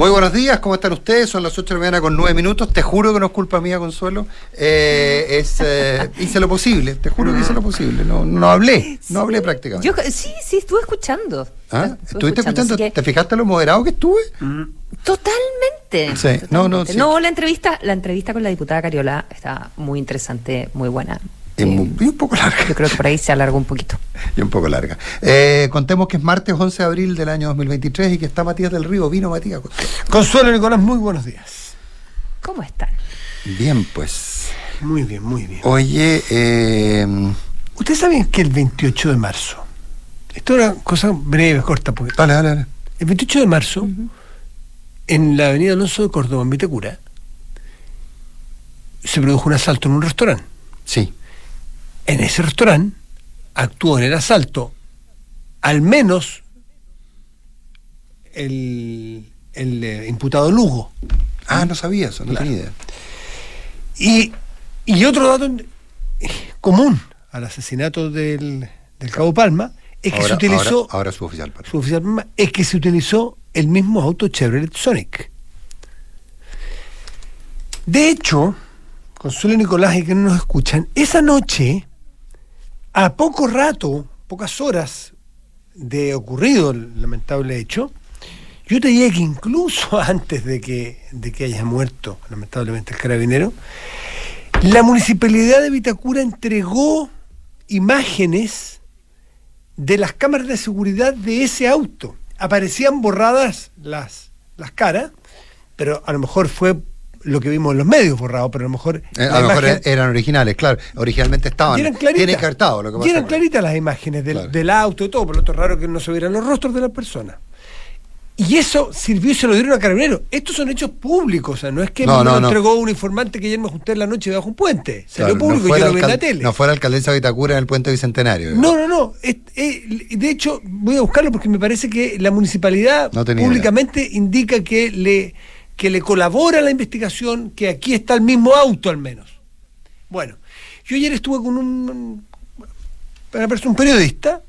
Muy buenos días, ¿cómo están ustedes? Son las 8 de la mañana con 9 minutos. Te juro que no es culpa mía, Consuelo. Eh, es, eh, hice lo posible, te juro que hice lo posible. No, no hablé, no hablé prácticamente. Yo, sí, sí, estuve escuchando. ¿Ah? ¿Estuviste escuchando? ¿Te fijaste lo moderado que estuve? Totalmente. Sí, no, no. Sí. No, la entrevista, la entrevista con la diputada Cariola está muy interesante, muy buena. Y un, y un poco larga. Yo creo que por ahí se alargó un poquito. Y un poco larga. Eh, contemos que es martes 11 de abril del año 2023 y que está Matías del Río. Vino Matías. Consuelo Nicolás, muy buenos días. ¿Cómo están? Bien, pues. Muy bien, muy bien. Oye, eh, Ustedes saben que el 28 de marzo, esto es una cosa breve, corta, porque dale, dale, dale. el 28 de marzo, en la avenida Alonso de Córdoba, en Vitacura, se produjo un asalto en un restaurante. Sí. En ese restaurante actuó en el asalto al menos el, el eh, imputado Lugo. Ah, no sabía eso, no Claro. tenía idea. Y, y otro dato eh, común al asesinato del, del Cabo Palma es que ahora, se utilizó, ahora, ahora su oficial. perdón. su oficial Palma, es que se utilizó el mismo auto Chevrolet Sonic. De hecho, Consuelo Nicolás y que no nos escuchan, esa noche, a poco rato, pocas horas de ocurrido el lamentable hecho, yo te diría que incluso antes de que, de que haya muerto, lamentablemente, el carabinero, la municipalidad de Vitacura entregó imágenes de las cámaras de seguridad de ese auto. Aparecían borradas las, las caras, pero a lo mejor fue lo que vimos en los medios borrado, pero a lo mejor... Eh, a lo mejor eran originales, claro. Originalmente estaban. y eran claritas. Tienen lo que Y eran claritas las imágenes del, Claro. del auto y todo, por lo tanto raro que no se vieran los rostros de las personas. Y eso sirvió y se lo dieron a Carabineros. Estos son hechos públicos, o sea, no es que No, no, entregó un informante que ayer me junté en la noche debajo de un puente. Salió Claro, público y yo lo vi en la tele. no fue la alcaldesa de Vitacura en el puente bicentenario. No, no, no. Es- es- de hecho, voy a buscarlo porque me parece que la municipalidad públicamente indica que le, que le colabora a la investigación, que aquí está el mismo auto al menos. Bueno, yo ayer estuve con un, una persona, un periodista,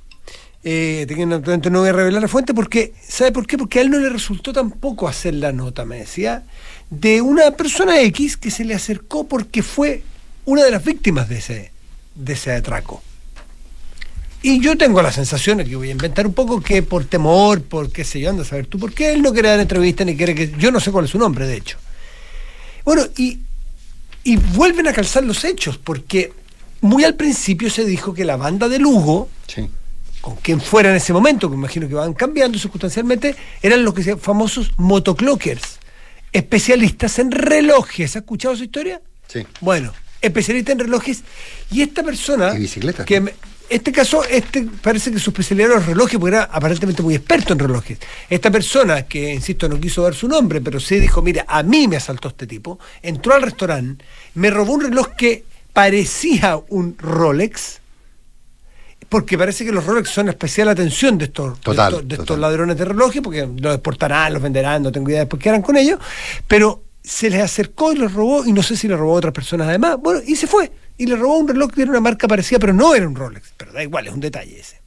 eh, naturalmente no voy a revelar la fuente, porque, ¿sabe por qué? Porque a él no le resultó tampoco hacer la nota, me decía, de una persona X que se le acercó porque fue una de las víctimas de ese, de ese atraco. Y yo tengo la sensación, que voy a inventar un poco, que por temor, por qué sé yo, anda a saber tú, por qué él no quiere dar entrevista ni quiere que. Yo no sé cuál es su nombre, de hecho. Bueno, y, y vuelven a calzar los hechos, porque muy al principio se dijo que la banda de Lugo, Sí. con quien fuera en ese momento, que me imagino que van cambiando circunstancialmente, eran los que se famosos motoclockers, especialistas en relojes. ¿Has escuchado esa historia? Sí. Bueno, especialista en relojes. Y esta persona. Y bicicletas, Que ¿no? me- este caso, este parece que su especialidad era los relojes, porque era aparentemente muy experto en relojes. Esta persona, que insisto, no quiso dar su nombre, pero sí dijo: Mira, a mí me asaltó este tipo, entró al restaurante, me robó un reloj que parecía un Rolex. Porque parece que los Rolex son especial atención de estos, de Total, estos- de estos total. ladrones de relojes, porque los exportarán, los venderán, no tengo idea después qué harán con ellos, pero se les acercó y los robó, y no sé si le robó a otras personas además, bueno, y se fue, y le robó un reloj que era una marca parecida, pero no era un Rolex, pero da igual, es un detalle ese.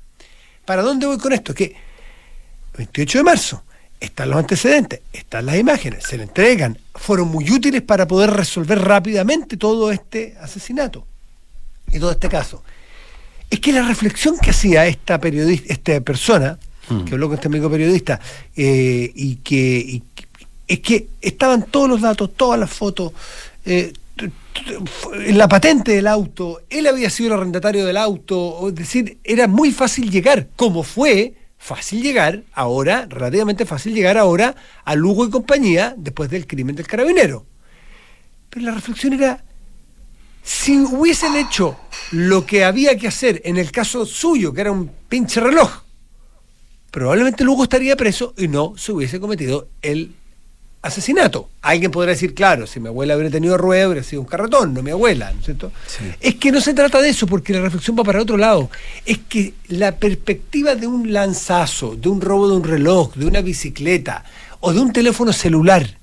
¿Para dónde voy con esto? Que 28 de marzo, están los antecedentes, están las imágenes, se le entregan, fueron muy útiles para poder resolver rápidamente todo este asesinato y todo este caso. Es que la reflexión que hacía esta periodista, esta persona, Mm. que habló con este amigo periodista, eh, y que y es que estaban todos los datos, todas las fotos, eh, la patente del auto, él había sido el arrendatario del auto, es decir, era muy fácil llegar, como fue fácil llegar ahora, relativamente fácil llegar ahora a Lugo y compañía después del crimen del carabinero. Pero la reflexión era, si hubiesen hecho lo que había que hacer en el caso suyo, que era un pinche reloj, probablemente Lugo estaría preso y no se hubiese cometido el asesinato. Alguien podrá decir, claro, si mi abuela hubiera tenido rueda, hubiera sido un carretón, no mi abuela, ¿no es cierto? Sí. Es que no se trata de eso, porque la reflexión va para otro lado. Es que la perspectiva de un lanzazo, de un robo de un reloj, de una bicicleta o de un teléfono celular,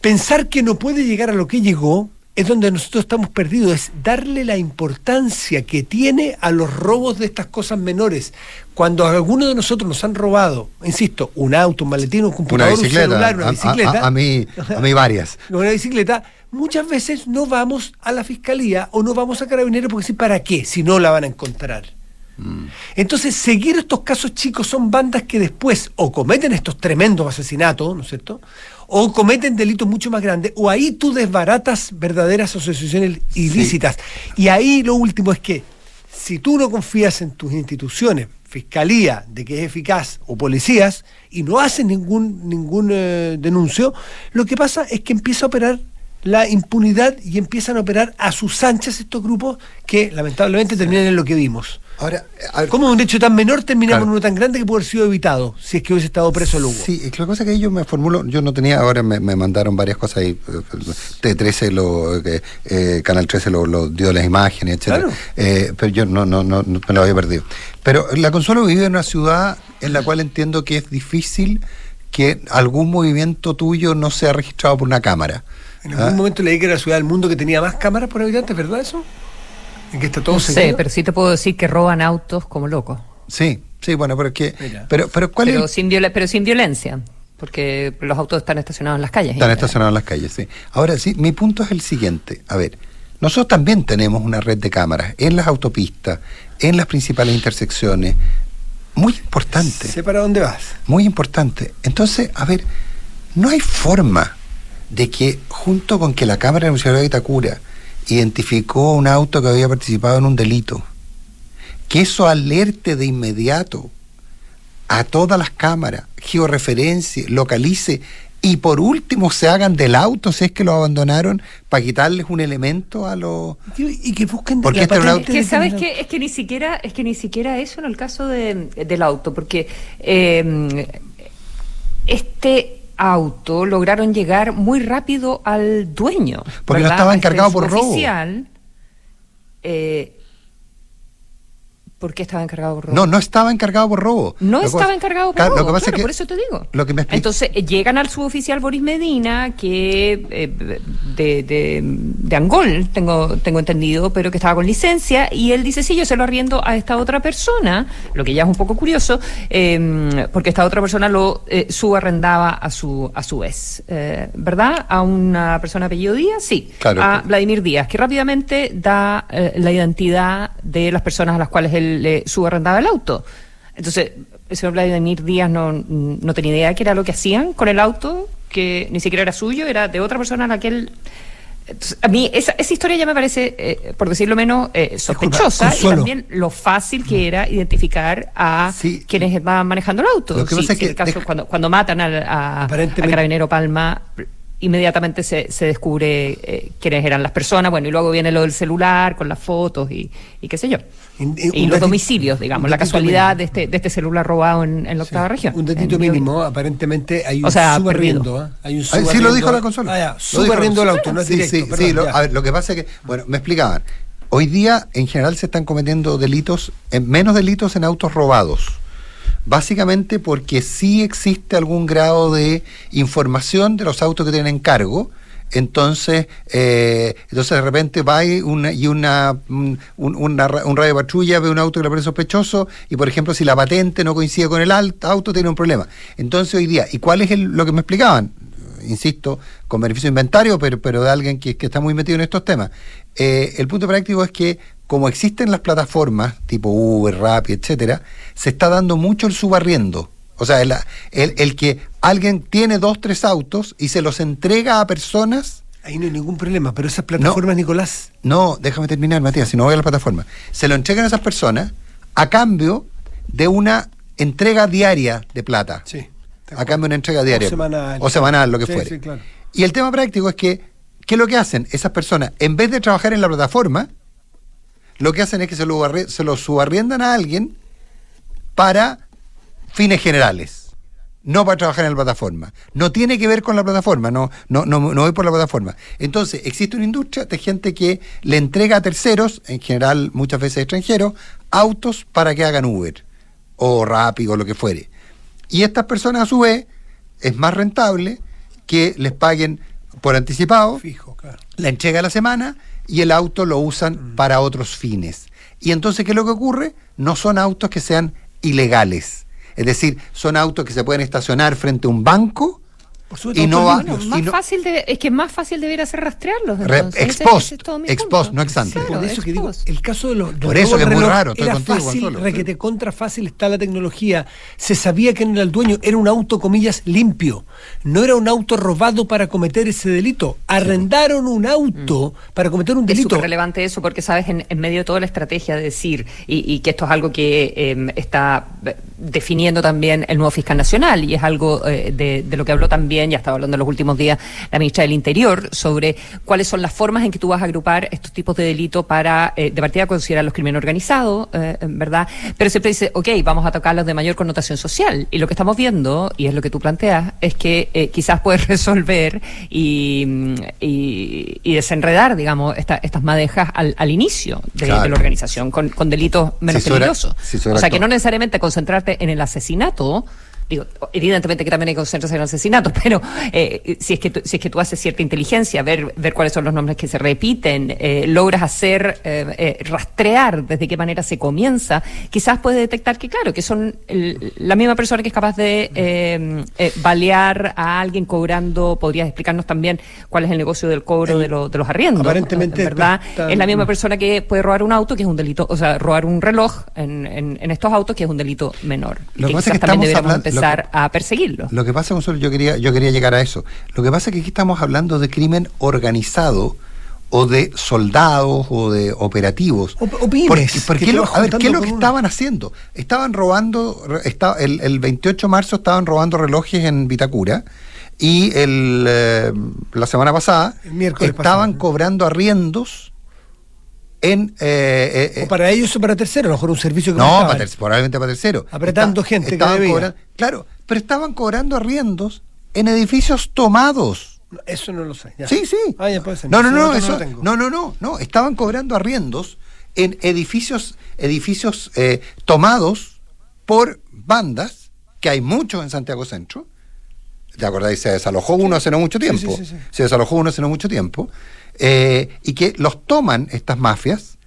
pensar que no puede llegar a lo que llegó, es donde nosotros estamos perdidos, es darle la importancia que tiene a los robos de estas cosas menores. Cuando a alguno de nosotros nos han robado, insisto, un auto, un maletín, un computador, un celular, una a- bicicleta, A, a mí, a mí varias. una bicicleta, muchas veces no vamos a la fiscalía o no vamos a carabineros porque sí, ¿para qué? Si no la van a encontrar. Entonces, seguir estos casos chicos son bandas que después o cometen estos tremendos asesinatos, ¿no es cierto? O cometen delitos mucho más grandes, o ahí tú desbaratas verdaderas asociaciones ilícitas. Y ahí lo último es que, si tú no confías en tus instituciones, fiscalía, de que es eficaz, o policías, y no hacen ningún, ningún eh, denuncio, lo que pasa es que empieza a operar la impunidad y empiezan a operar a sus anchas estos grupos que lamentablemente terminan en lo que vimos. Ahora, ver, ¿Cómo un hecho tan menor terminamos Claro. en uno tan grande que pudo haber sido evitado si es que hubiese estado preso Lugo? Sí, es que la cosa que yo me formulo, yo no tenía, ahora me, me mandaron varias cosas ahí, eh, T13, lo, eh, eh, Canal 13 lo, lo dio las imágenes. Claro. Eh, pero yo no, no, no, no me lo había perdido. Pero la Consuelo vive en una ciudad en la cual entiendo que es difícil que algún movimiento tuyo no sea registrado por una cámara. En algún ¿Ah? momento leí que era la ciudad del mundo que tenía más cámaras por habitante, ¿verdad eso? En que está todo No sé, seguido. pero sí te puedo decir que roban autos como locos. Sí, sí, bueno, pero es que, Mira. pero, pero ¿cuál Pero es? sin, viola- pero sin violencia, porque los autos están estacionados en las calles. Están estacionados en las calles, sí. Ahora sí, mi punto es el siguiente. A ver, nosotros también tenemos una red de cámaras en las autopistas, en las principales intersecciones. Muy importante, Sé para dónde vas. muy importante. Entonces, a ver, no hay forma de que junto con que la Cámara de la Universidad de Itacura identificó un auto que había participado en un delito, que eso alerte de inmediato a todas las cámaras, georreferencie, localice y por último se hagan del auto si es que lo abandonaron para quitarles un elemento a los... Y, que busquen Porque la este era un auto- Es que sabes que es que ni siquiera es que ni siquiera eso en el caso de- del auto, porque eh, este auto lograron llegar muy rápido al dueño, Porque no estaba este encargado por robo. suboficial, eh, ¿Por qué estaba encargado por robo? No, no estaba encargado por robo. No Lo estaba encargado por robo, Lo que pasa claro, es que por eso te digo. Lo que me Entonces eh, llegan al suboficial Boris Medina, que eh, de, de, de Angol, tengo, tengo entendido, pero que estaba con licencia, y él dice, sí, yo se lo arriendo a esta otra persona, lo que ya es un poco curioso, eh, porque esta otra persona lo eh, subarrendaba a su, a su vez, ¿verdad? A una persona apellido Díaz, sí, Claro. a Vladimir Díaz, que rápidamente da la identidad de las personas a las cuales él le subarrendaba el auto. Entonces, el señor Vladimir Díaz no, no tenía idea qué era lo que hacían con el auto, que ni siquiera era suyo, era de otra persona a la que él... Entonces, a mí esa, esa historia ya me parece, eh, por decirlo menos, eh, sospechosa y también lo fácil que era identificar a Sí. quienes estaban manejando el auto. Lo que Sí, pasa es que el caso, deja- cuando, cuando matan al, a, carabinero Palma, inmediatamente se, se descubre eh, quiénes eran las personas, bueno, y luego viene lo del celular con las fotos y, y qué sé yo. In- Y, los domicilios, digamos, la casualidad mínimo. de este, de este celular robado en, en la octava Sí, región. Un Biobío. mínimo, aparentemente hay un O sea, subarriendo. ¿ah? Hay un Ah, sí, lo subarriendo. dijo la consola. Ah, ya, subarriendo auto, no es sí, directo. Sí, perdón, sí, lo, a ver, lo que pasa es que, bueno, me explicaban. Hoy día, en general, se están cometiendo delitos, en menos delitos en autos robados. Básicamente porque sí existe algún grado de información de los autos que tienen encargo. Entonces, eh, entonces de repente va y una, y una, un, un- una un radio patrulla ve un auto que le parece sospechoso y, por ejemplo, si la patente no coincide con el auto, tiene un problema. Entonces, hoy día, ¿y cuál es el- lo que me explicaban? Insisto, con beneficio de inventario, pero, pero de alguien que, que está muy metido en estos temas. Eh, el punto práctico es que, como existen las plataformas tipo Uber, Rappi, etcétera, se está dando mucho el subarriendo. O sea, el, el- el que alguien tiene dos, tres autos y se los entrega a personas. Ahí no hay ningún problema, pero esas plataformas, Nicolás, No, déjame terminar, Matías, si no voy a la plataforma. Se lo entregan a esas personas a cambio de una entrega diaria de plata. sí. A cambio de una entrega diaria. O semanal. O semanal, lo que Sí, fuere. sí, claro. Y el tema práctico es que, ¿qué es lo que hacen? Esas personas, en vez de trabajar en la plataforma, lo que hacen es que se lo, se lo subarriendan a alguien para fines generales. No para trabajar en la plataforma. No tiene que ver con la plataforma, no, no, no, no voy por la plataforma. Entonces, existe una industria de gente que le entrega a terceros, en general muchas veces extranjeros, autos para que hagan Uber o Rappi o lo que fuere. Y estas personas a su vez es más rentable que les paguen por anticipado, Fijo, claro. la entrega a la semana y el auto lo usan Mm. para otros fines. Y entonces, ¿qué es lo que ocurre? No son autos que sean ilegales. Es decir, son autos que se pueden estacionar frente a un banco Por supuesto, y no va-. Bueno, más y no- fácil de, es que es más fácil debería ser rastrearlos. Re- entonces. ex Ese- post, ese es todo mi ex post, no ex ante. Claro, por eso que digo, el caso de los, de Por eso que es muy raro, estoy era contigo, fácil, Gonzalo. requete contra fácil está la tecnología. Se sabía que era el dueño, era un auto, comillas, limpio. No era un auto robado para cometer ese delito. Arrendaron un auto para cometer un Es delito. súper relevante eso porque, sabes, en, en medio de toda la estrategia de decir, y, y que esto es algo que eh, está definiendo también el nuevo fiscal nacional, y es algo eh, de, de lo que habló también, ya estaba hablando en los últimos días la ministra del Interior, sobre cuáles son las formas en que tú vas a agrupar estos tipos de delitos para, eh, de partida, considerar los crímenes organizados, eh, ¿verdad? Pero siempre dice, ok, vamos a tocarlos de mayor connotación social. Y lo que estamos viendo, y es lo que tú planteas, es que eh, quizás puedes resolver y, y, y desenredar, digamos, esta- estas madejas al, al inicio de, Claro. de la organización, con, con delitos menos Si peligrosos. si o sea, que no necesariamente concentrarte en el asesinato. Digo, evidentemente que también hay que concentrarse en el asesinato, pero eh, si es que tú, si es que tú haces cierta inteligencia, ver ver cuáles son los nombres que se repiten, eh, logras hacer eh, rastrear desde qué manera se comienza, quizás puedes detectar que claro que son el- la misma persona que es capaz de balear a alguien cobrando. Podrías explicarnos también cuál es el negocio del cobro de, lo- de los arriendos. Aparentemente En verdad está- es la misma persona que puede robar un auto, que es un delito, o sea, robar un reloj en, en, en estos autos, que es un delito menor. Lo que pasa es que estamos deberíamos hablando- empezar que- a perseguirlo. Lo que pasa, Gonzalo, yo quería, yo quería llegar a eso. Lo que pasa es que aquí estamos hablando de crimen organizado o de soldados o de operativos. O- o pymes, lo- a ver, ¿qué es lo que estaban haciendo? Estaban robando, el, el 28 de marzo estaban robando relojes en Vitacura y el, eh, la semana pasada El miércoles estaban pasado. cobrando arriendos en... eh, eh, O para ellos o para terceros, a lo mejor un servicio que no, para probablemente para tercero. Apretando gente que debía. claro, pero estaban cobrando arriendos en edificios tomados. Eso no lo sé. ya. Sí, sí. Ah, ya puede ser. No, no, no, dato eso, no, no, no, no, estaban cobrando arriendos en edificios, edificios eh, tomados por bandas, que hay muchos en Santiago Centro. ¿Te acordáis? Se desalojó uno hace no mucho tiempo. sí, sí. Se desalojó uno hace no mucho tiempo. Eh, y que los toman estas mafias,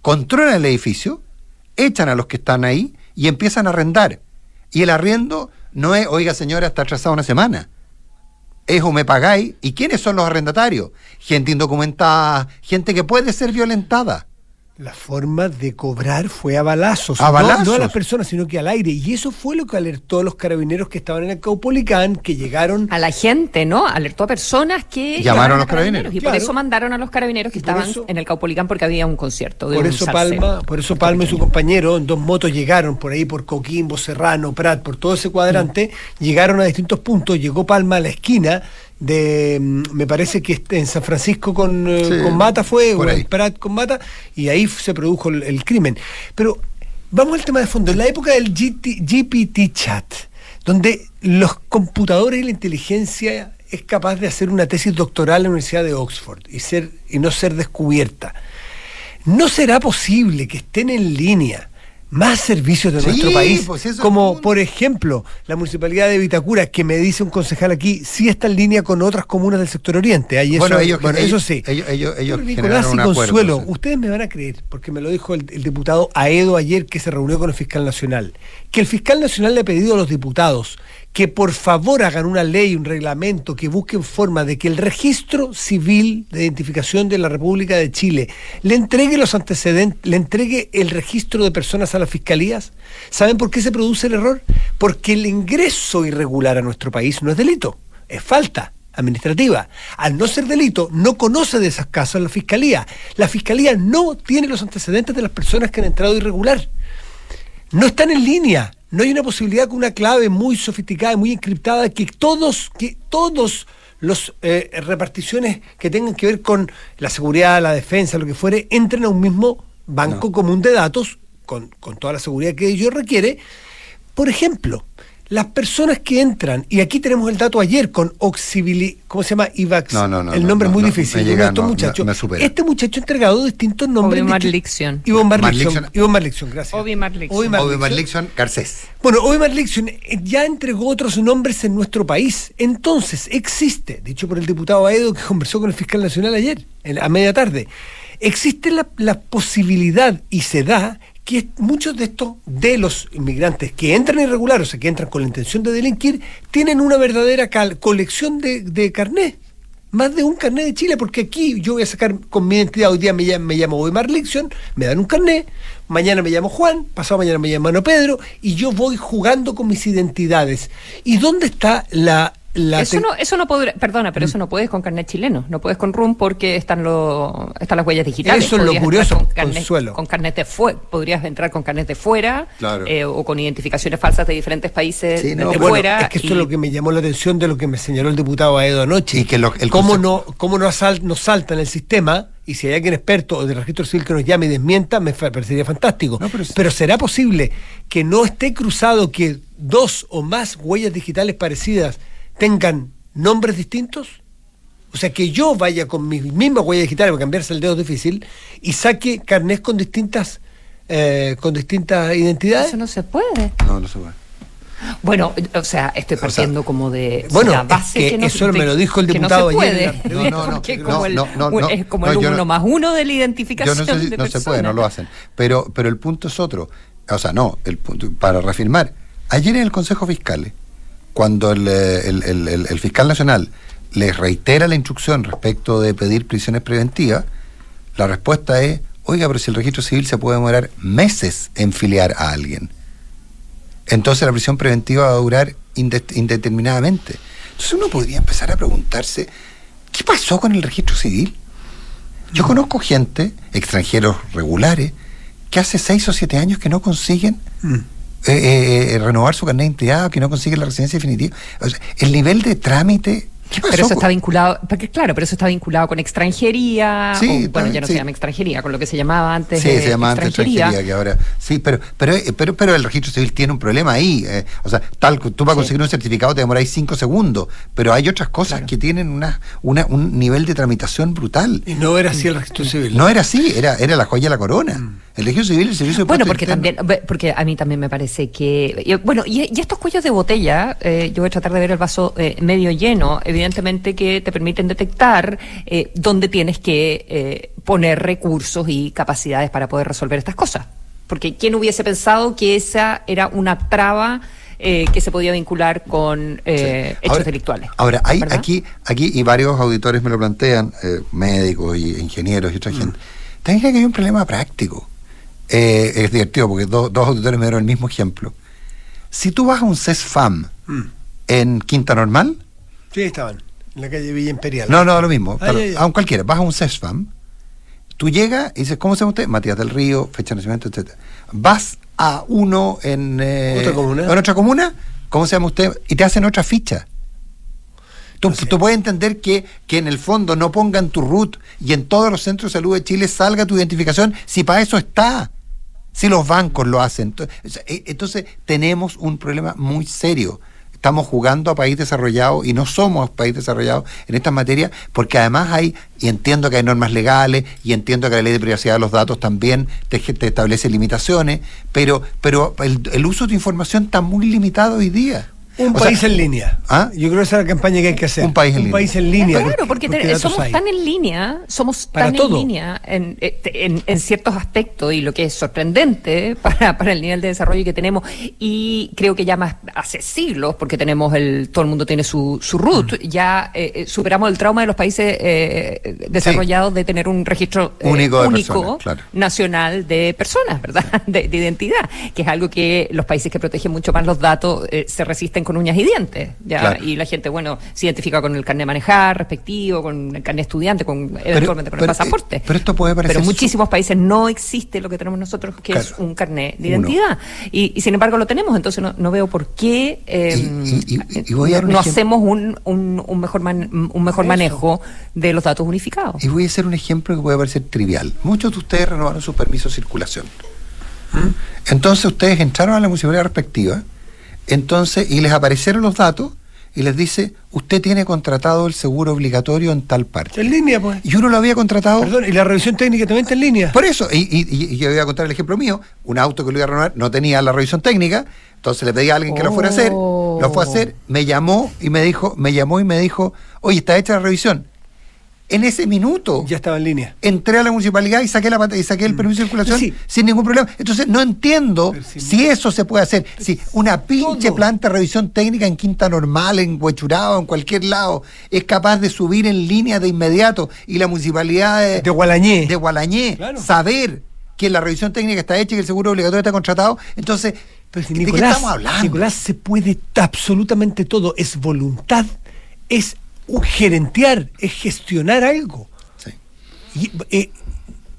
controlan el edificio, echan a los que están ahí y empiezan a arrendar. Y el arriendo no es, oiga señora, está atrasado una semana. Es o me pagáis. ¿Y quiénes son los arrendatarios? Gente indocumentada, gente que puede ser violentada. La forma de cobrar fue a balazos. A no- balazos. No, a las personas, sino que al aire. Y eso fue lo que alertó a los carabineros que estaban en el Caupolicán, que llegaron. A la gente, ¿no? Alertó a personas que Llamaron a los carabineros. Y por eso mandaron a los carabineros que estaban eso- en el Caupolicán porque había un concierto. De Por eso. Palma, por eso Palma y su compañero en dos motos llegaron por ahí por Coquimbo, Serrano, Prat, por todo ese cuadrante, llegaron a distintos puntos, llegó Palma a la esquina de mm, me parece que en San Francisco con, eh, Sí, con Mata fue, o en Prat con Mata, y ahí se produjo el, el crimen. Pero vamos al tema de fondo. En la época del GPT chat, donde los computadores y la inteligencia es capaz de hacer una tesis doctoral en la Universidad de Oxford y ser y no ser descubierta. ¿No será posible que estén en línea más servicios de Sí, nuestro país? pues como por ejemplo la Municipalidad de Vitacura, que me dice un concejal aquí, sí está en línea con otras comunas del sector oriente. Ahí Bueno, eso, ellos- bueno, ellos- eso sí. ellos- Nicolás y acuerdo, Consuelo, ustedes me van a creer, porque me lo dijo el, el diputado Aedo ayer que se reunió con el fiscal nacional, que el fiscal nacional le ha pedido a los diputados que por favor hagan una ley, un reglamento, que busquen forma de que el registro civil de identificación de la República de Chile le entregue los antecedentes, le entregue el registro de personas a las fiscalías. ¿Saben por qué se produce el error? Porque el ingreso irregular a nuestro país no es delito, es falta administrativa. Al no ser delito, no conoce de esas casos la fiscalía. La fiscalía no tiene los antecedentes de las personas que han entrado irregular no están en línea. No hay una posibilidad con una clave muy sofisticada, muy encriptada, que todos, que todos los eh, reparticiones que tengan que ver con la seguridad, la defensa, lo que fuere, entren a un mismo banco No. común de datos, con, con toda la seguridad que ello requiere. Por ejemplo, las personas que entran, y aquí tenemos el dato ayer con Oxibili, ¿cómo se llama? IVAX. No, no, no, el no, nombre no, es muy no, difícil. llega, estos muchachos. este muchacho ha entregado distintos nombres. Obi de- Marliction. Ivonne. Marliction. Ivonne Marliction, gracias. Obi Marliction. Obi Marliction Garcés. Bueno, Obi Marliction eh, ya entregó otros nombres en nuestro país. Entonces, existe, dicho por el diputado Aedo que conversó con el fiscal nacional ayer, en- a media tarde, existe la, la posibilidad y se da que muchos de estos, de los inmigrantes que entran irregular, o sea, que entran con la intención de delinquir, tienen una verdadera colección de, de. Más de un carnet de Chile, porque aquí yo voy a sacar con mi identidad, hoy día me llamo, me llamo me dan un carnet, mañana me llamo Juan, pasado mañana me llamo Pedro, y yo voy jugando con mis identidades. ¿Y dónde está la... la Eso no, eso no podrá, perdona, pero eso no puedes con carnet chileno, no puedes con RUM porque están, los están las huellas digitales. Eso es lo curioso, con carnet, Consuelo. con carnet de fuera, podrías entrar con carnet de fuera Claro. eh, o con identificaciones falsas de diferentes países Sí, de, no, de bueno, fuera. es que esto y- es lo que me llamó la atención de lo que me señaló el diputado Aedo anoche. Y que lo- el ¿Cómo, concepto- no, cómo no, asal- nos salta en el sistema? Y si hay alguien experto o del registro civil que nos llame y desmienta, me parecería fantástico. No, pero ¿será posible que no esté cruzado que dos o más huellas digitales parecidas tengan nombres distintos? O sea, que yo vaya con mis mismas huellas digitales, para cambiarse el dedo es difícil, y saque carnés con distintas, eh, con distintas identidades. Eso no se puede. No, no se puede. Bueno, o sea, estoy O sea, partiendo como de bueno, la es base que no- eso me lo dijo el que diputado no se ayer puede. No, no, porque no, como el, no, no, no, es como no, el yo no- uno más uno de la Yo identificación no sé si de no se puede, no lo hacen. Pero, pero el punto es otro. O sea, no, el punto, para reafirmar, ayer en el Consejo Fiscal, cuando el, eh, el- el- el- fiscal nacional les reitera la instrucción respecto de pedir prisiones preventivas, la respuesta es, oiga, pero si el registro civil se puede demorar meses en filiar a alguien. Entonces la prisión preventiva va a durar inde- indeterminadamente. Entonces uno podría empezar a preguntarse, ¿qué pasó con el registro civil? Yo conozco gente, extranjeros regulares, que hace seis o siete años que no consiguen Mm. Eh, eh, eh, renovar su carnet de que no consiguen la residencia definitiva. O sea, el nivel de trámite. ¿Qué pasó? Pero eso está vinculado, porque claro, pero eso está vinculado con extranjería, Sí, o, bueno, también, ya no sí. se llama extranjería, con lo que se llamaba antes Sí, eh, se llama antes extranjería, que ahora. Sí, pero, pero, eh, pero, pero el registro civil tiene un problema ahí. eh, o sea, tal, tú para Sí. conseguir un certificado te demoráis cinco segundos, pero hay otras cosas Claro. que tienen una, una, un nivel de tramitación brutal. Y no era así el registro civil. No era así, era, era la joya de la corona. El registro civil, el servicio de Bueno, porque Interno. también, porque a mí también me parece que, y, bueno, y, y estos cuellos de botella, eh, yo voy a tratar de ver el vaso eh, medio lleno, evidentemente que te permiten detectar eh, dónde tienes que eh, poner recursos y capacidades para poder resolver estas cosas. Porque quién hubiese pensado que esa era una traba eh, que se podía vincular con eh, Sí. hechos Ahora- delictuales. Ahora, hay ¿verdad? aquí, aquí, y varios auditores me lo plantean, eh, médicos y ingenieros y Mm. otra gente, también que hay un problema práctico. Eh, es divertido porque do- dos auditores me dieron el mismo ejemplo. Si tú vas a un CESFAM Mm. en Quinta Normal, Sí, estaban. En la calle Villa Imperial. no, no, lo mismo, Ah, pero ya, cualquiera, vas a un CESFAM, tú llegas y dices, ¿cómo se llama usted? Matías del Río, fecha de nacimiento, etcétera. Vas a uno en, eh, ¿Otra comuna? en otra comuna, ¿cómo se llama usted? Y te hacen otra ficha. Tú, No sé. tú puedes entender que, que en el fondo no pongan tu root y en todos los centros de salud de Chile salga tu identificación si para eso está. Si los bancos lo hacen. Entonces tenemos un problema muy serio. Estamos jugando a país desarrollado y no somos país desarrollado en estas materias porque además hay, y entiendo que hay normas legales y entiendo que la ley de privacidad de los datos también te, te establece limitaciones, pero, pero el, el uso de información está muy limitado hoy día. Un O sea, país en línea. ¿Ah? Yo creo que esa es la campaña que hay que hacer. Un país en línea. país en línea. Claro, porque, te- datos somos hay. tan en línea, somos Para tan todo. en línea en, eh, en- en ciertos aspectos y lo que es sorprendente para, para el nivel de desarrollo que tenemos y creo que ya más hace siglos, porque tenemos el, todo el mundo tiene su, su root, Mm. ya eh, eh, superamos el trauma de los países eh, desarrollados de tener un registro eh, Único de único personas, claro. nacional de personas, ¿verdad? De, de identidad, que es algo que los países que protegen mucho más los datos eh, se resisten con uñas y dientes, ¿ya? Claro. Y la gente, bueno, se identifica con el carnet de manejar respectivo, con el carnet estudiante, con eventualmente con pero, el pasaporte. eh, pero esto puede parecer Pero en su- muchísimos países no existe lo que tenemos nosotros, que es un carnet de identidad. Y, y sin embargo lo tenemos, entonces no, no veo por qué eh, Y- y- y- y voy a dar un no hacemos un, un, un mejor, man- un mejor Eso. manejo de los datos unificados. Y voy a hacer un ejemplo que puede parecer trivial. Muchos de ustedes renovaron su permiso de circulación. Entonces ustedes entraron a la municipalidad respectiva, Entonces, y les aparecieron los datos y les dice, usted tiene contratado el seguro obligatorio en tal parte. En línea, pues. Y uno lo había contratado. Perdón, y la revisión técnica también está en línea. Por eso, y, y- y- y yo voy a contar el ejemplo mío, un auto que lo iba a renovar no tenía la revisión técnica, entonces le pedí a alguien que lo fuera a hacer, Oh. lo fue a hacer, me llamó y me dijo, me llamó y me dijo, oye, está hecha la revisión. En ese minuto Ya estaba en línea. entré a la municipalidad y saqué la y saqué el permiso de circulación Sí. sin ningún problema. Entonces no entiendo si- si eso se puede hacer. Si una pinche todo. planta de revisión técnica en Quinta Normal, en Huechurado, en cualquier lado, es capaz de subir en línea de inmediato y la municipalidad de, De Gualañé. de Gualañé Claro. saber que la revisión técnica está hecha y que el seguro obligatorio está contratado, entonces, Pero si ¿de Nicolás, qué estamos hablando? Nicolás, se puede absolutamente todo. Es voluntad, es un gerentear, es gestionar algo. Sí. Y, eh,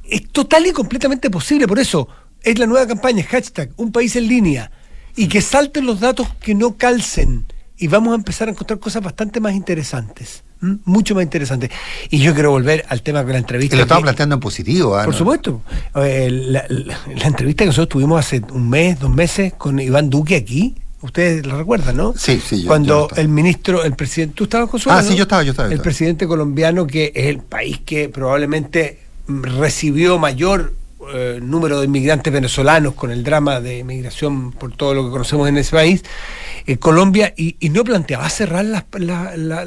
es total y completamente posible. Por eso es la nueva campaña, hashtag, un país en línea. Y que salten los datos que no calcen. Y vamos a empezar a encontrar cosas bastante más interesantes. Mucho más interesantes. Y yo quiero volver al tema con la entrevista. Y lo que- planteando en positivo. ¿ah? por supuesto. Eh, la, la- la entrevista que nosotros tuvimos hace un mes, dos meses con Iván Duque aquí, ustedes lo recuerdan, ¿no? Sí, sí, yo- Cuando el ministro, el presidente, tú estabas con su Ah, sí, yo estaba, yo estaba, yo El estaba. presidente colombiano, que es el país que probablemente mm, recibió mayor eh, número de inmigrantes venezolanos con el drama de inmigración por todo lo que conocemos en ese país, eh, Colombia, y, y no planteaba cerrar las la, la,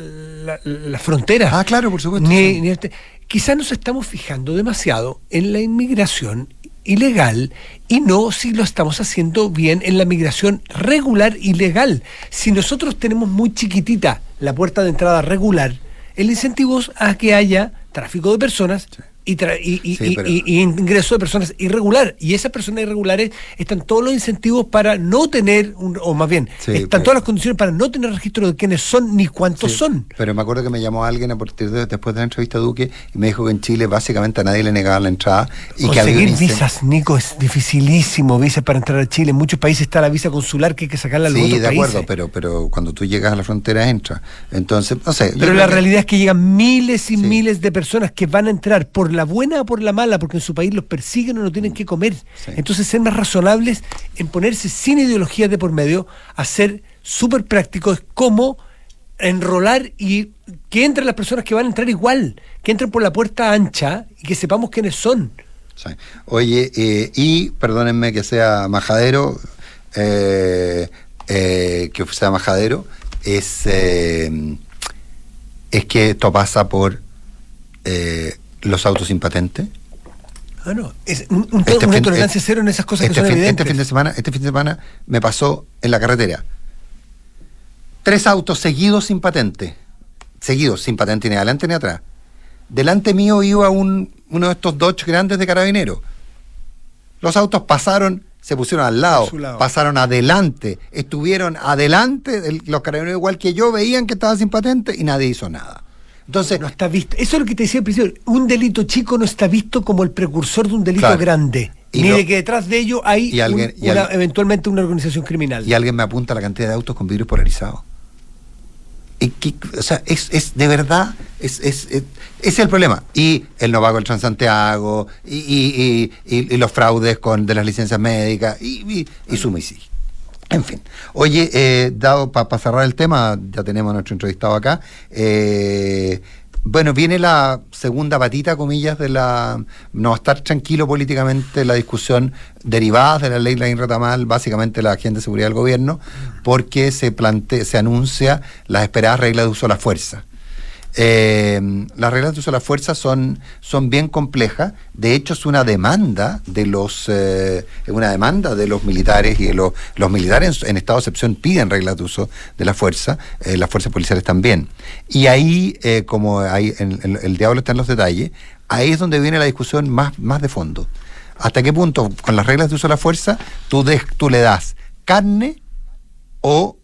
la- fronteras. Ah, claro, por supuesto, Ni- sí. ni este- quizás nos estamos fijando demasiado en la inmigración ilegal y no si lo estamos haciendo bien en la migración regular y legal. Si nosotros tenemos muy chiquitita la puerta de entrada regular, el incentivo es a que haya tráfico de personas y- y- Sí, y- pero- y- y ingreso de personas irregular. Y esas personas irregulares están todos los incentivos para no tener, un- o más bien, Sí, están pero- todas las condiciones para no tener registro de quiénes son ni cuántos Sí, son. Pero me acuerdo que me llamó alguien a partir de, después de la entrevista a Duque y me dijo que en Chile básicamente a nadie le negaban la entrada y que Conseguir incen- visas, Nico, es dificilísimo, visas para entrar a Chile. En muchos países está la visa consular que hay que sacarla a los Sí, otros de acuerdo, países. pero, pero cuando tú llegas a la frontera entra. Entonces, no sé. Pero la que- realidad es que llegan miles y miles de personas que van a entrar por la buena o por la mala, porque en su país los persiguen o no tienen que comer. Sí. Entonces, ser más razonables en ponerse sin ideología de por medio, a ser súper prácticos, como enrolar y que entren las personas que van a entrar igual, que entren por la puerta ancha y que sepamos quiénes son. Sí. Oye, eh, y perdónenme que sea majadero, eh, eh, que sea majadero, es, es que esto pasa por los autos sin patente. Ah, no. Es un- un- Este una fin- tolerancia eh, cero en esas cosas este que son fin, evidentes. Este fin de semana, este fin de semana me pasó en la carretera. Tres autos seguidos sin patente. Seguidos, sin patente ni adelante ni atrás. Delante mío iba un, uno de estos Dodge grandes de carabinero. Los autos pasaron, se pusieron al lado. pasaron adelante, estuvieron adelante, el- los carabineros igual que yo veían que estaba sin patente y nadie hizo nada. Entonces, no está visto. Eso es lo que te decía al principio. Un delito chico no está visto como el precursor de un delito Claro. grande. Y ni de que detrás de ello hay y alguien- un- y una- al- eventualmente una organización criminal. y alguien me apunta la cantidad de autos con vidrios polarizados. Y que- o sea, es, es de verdad, es, es, es, es el problema. Y el no pago el Transantiago, y, y, y, y- y los fraudes con de las licencias médicas, y, y, y suma y sigue. En fin. Oye, eh, dado para cerrar el tema, ya tenemos nuestro entrevistado acá. eh, bueno, viene la segunda patita, comillas, de la. No estar tranquilo políticamente la discusión derivada de la ley Lain Retamal, básicamente la agenda de seguridad del gobierno, porque se plantea, se anuncia las esperadas reglas de uso de la fuerza. Eh, las reglas de uso de la fuerza son, son bien complejas. De hecho, es una demanda de los eh, una demanda de los militares y de los, los militares en, estado de excepción piden reglas de uso de la fuerza, eh, las fuerzas policiales también. Y ahí, eh, como ahí en- el diablo está en los detalles, ahí es donde viene la discusión más, más de fondo. ¿Hasta qué punto, con las reglas de uso de la fuerza, tú, des- tú le das carne o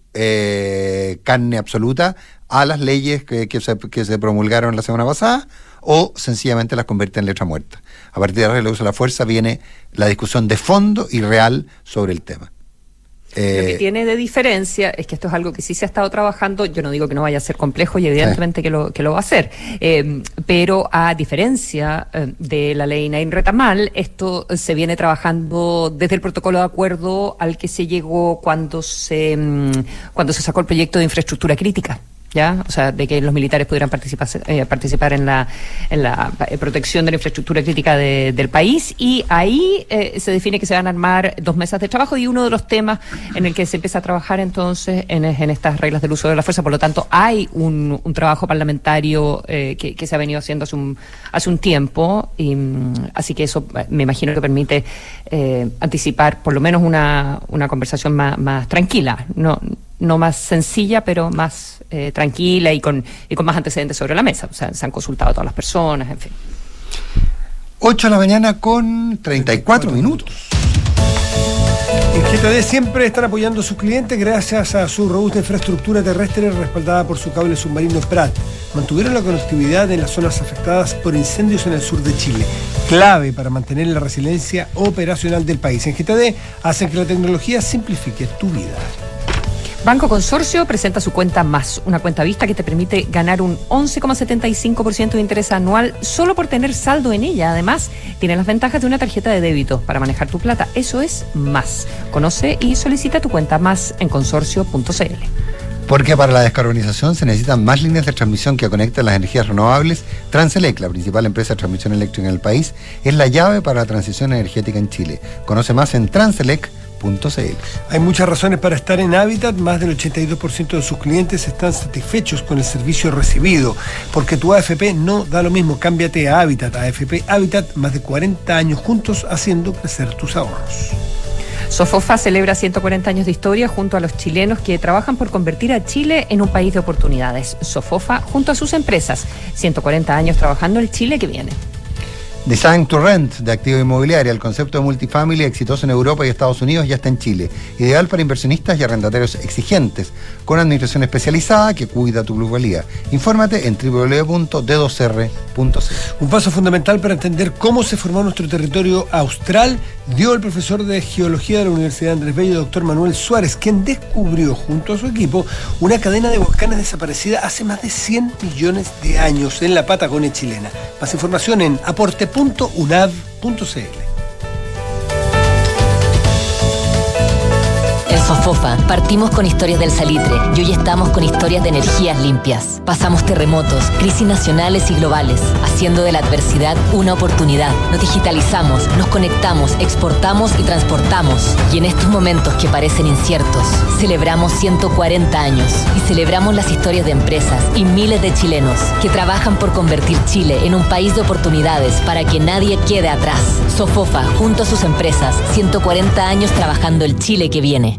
carne absoluta a las leyes que, que se, que se promulgaron la semana pasada o sencillamente las convierte en letra muerta. A partir de la regla de uso de la fuerza viene la discusión de fondo y real sobre el tema. lo que Eh, tiene de diferencia es que esto es algo que sí se ha estado trabajando. Yo no digo que no vaya a ser complejo y evidentemente que, lo, que lo va a hacer. Eh, pero a diferencia eh, de la ley Nain Retamal, esto se viene trabajando desde el protocolo de acuerdo al que se llegó cuando se, mm, cuando se sacó el proyecto de infraestructura crítica. ¿Ya? O sea, de que los militares pudieran participar, eh, participar en la, en la eh, protección de la infraestructura crítica de- del país y ahí eh, se define que se van a armar dos mesas de trabajo y uno de los temas en el que se empieza a trabajar entonces en, en estas reglas del uso de la fuerza. Por lo tanto, hay un, un trabajo parlamentario eh, que, que se ha venido haciendo hace un, hace un tiempo y mm, así que eso eh, me imagino que permite anticipar por lo menos una, una conversación más, más tranquila. No, no más sencilla, pero más eh, tranquila y con, y con más antecedentes sobre la mesa. O sea, se han consultado a todas las personas, en fin. 8 de la mañana con 34 minutos. En GTD siempre están apoyando a sus clientes gracias a su robusta infraestructura terrestre respaldada por su cable submarino PRAT. Mantuvieron la conectividad en las zonas afectadas por incendios en el sur de Chile, clave para mantener la resiliencia operacional del país. En GTD hacen que la tecnología simplifique tu vida. Banco Consorcio presenta su cuenta más, una cuenta vista que te permite ganar un 11,75% de interés anual solo por tener saldo en ella. Además, tiene las ventajas de una tarjeta de débito para manejar tu plata. Eso es más. Conoce y solicita tu cuenta más en consorcio.cl. Porque para la descarbonización se necesitan más líneas de transmisión que conecten las energías renovables. Transelec, la principal empresa de transmisión eléctrica en el país, es la llave para la transición energética en Chile. Conoce más en Hay muchas razones para estar en Habitat. Más del 82% de sus clientes están satisfechos con el servicio recibido. Porque tu AFP no da lo mismo. Cámbiate a Habitat. AFP Habitat, más de 40 años juntos haciendo crecer tus ahorros. Sofofa celebra 140 años de historia junto a los chilenos que trabajan por convertir a Chile en un país de oportunidades. Sofofa junto a sus empresas. 140 años trabajando el Chile que viene. Design to Rent de activo inmobiliaria, el concepto de multifamily exitoso en Europa y Estados Unidos ya está en Chile. Ideal para inversionistas y arrendatarios exigentes, con administración especializada que cuida tu plusvalía. Infórmate en www.d2r.cl. Un paso fundamental para entender cómo se formó nuestro territorio austral dio el profesor de Geología de la Universidad Andrés Bello, doctor Manuel Suárez, quien descubrió junto a su equipo una cadena de volcanes desaparecida hace más de 100 millones de años en la Patagonia chilena. Más información en aporte.unav.cl. Sofofa partimos con historias del salitre y hoy estamos con historias de energías limpias. Pasamos terremotos, crisis nacionales y globales, haciendo de la adversidad una oportunidad. Nos digitalizamos, nos conectamos, exportamos y transportamos. Y en estos momentos que parecen inciertos, celebramos 140 años y celebramos las historias de empresas y miles de chilenos que trabajan por convertir Chile en un país de oportunidades para que nadie quede atrás. Sofofa, junto a sus empresas, 140 años trabajando el Chile que viene.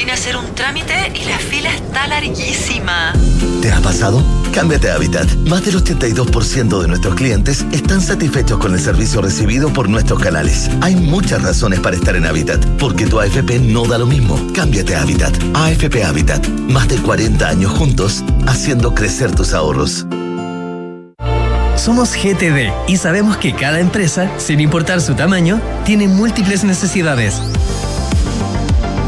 Vine a hacer un trámite y la fila está larguísima. ¿Te ha pasado? Cámbiate a Habitat. Más del 82% de nuestros clientes están satisfechos con el servicio recibido por nuestros canales. Hay muchas razones para estar en Habitat, porque tu AFP no da lo mismo. Cámbiate a Habitat. AFP Habitat. Más de 40 años juntos, haciendo crecer tus ahorros. Somos GTD y sabemos que cada empresa, sin importar su tamaño, tiene múltiples necesidades.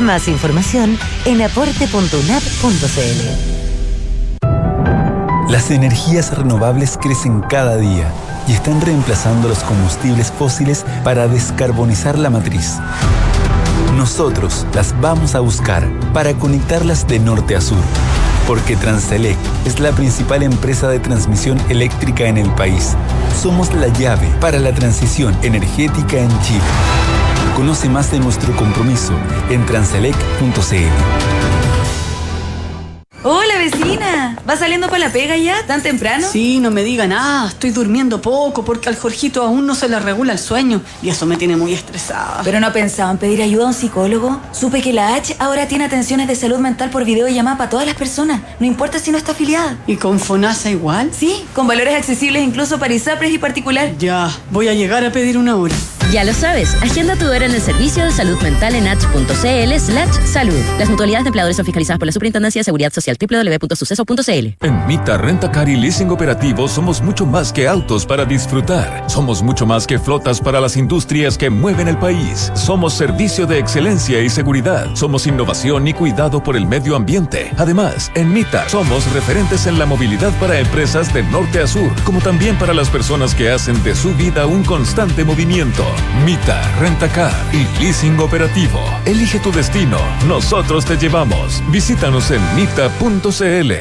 Más información en aporte.unap.cl. Las energías renovables crecen cada día y están reemplazando los combustibles fósiles para descarbonizar la matriz. Nosotros las vamos a buscar para conectarlas de norte a sur, porque Transelec es la principal empresa de transmisión eléctrica en el país. Somos la llave para la transición energética en Chile. Conoce más de nuestro compromiso en transelec.cl. Hola vecina, ¿va saliendo para la pega ya? ¿Tan temprano? Sí, no me diga nada, estoy durmiendo poco porque al Jorgito aún no se le regula el sueño y eso me tiene muy estresada. ¿Pero no pensaban pedir ayuda a un psicólogo? Supe que la H ahora tiene atenciones de salud mental por videollamada para todas las personas, no importa si no está afiliada. ¿Y con FONASA igual? Sí, con valores accesibles incluso para ISAPRES y particular. Ya, voy a llegar a pedir una hora. Ya lo sabes, agenda tu hora en el servicio de salud mental en h.cl slash salud. Las mutualidades de empleadores son fiscalizadas por la Superintendencia de Seguridad Social www.suceso.cl. En Mita Renta Car y Leasing Operativo somos mucho más que autos para disfrutar. Somos mucho más que flotas para las industrias que mueven el país. Somos servicio de excelencia y seguridad. Somos innovación y cuidado por el medio ambiente. Además, en Mita somos referentes en la movilidad para empresas de norte a sur, como también para las personas que hacen de su vida un constante movimiento. Mita, Rentacar y Leasing Operativo. Elige tu destino. Nosotros te llevamos. Visítanos en mita.cl.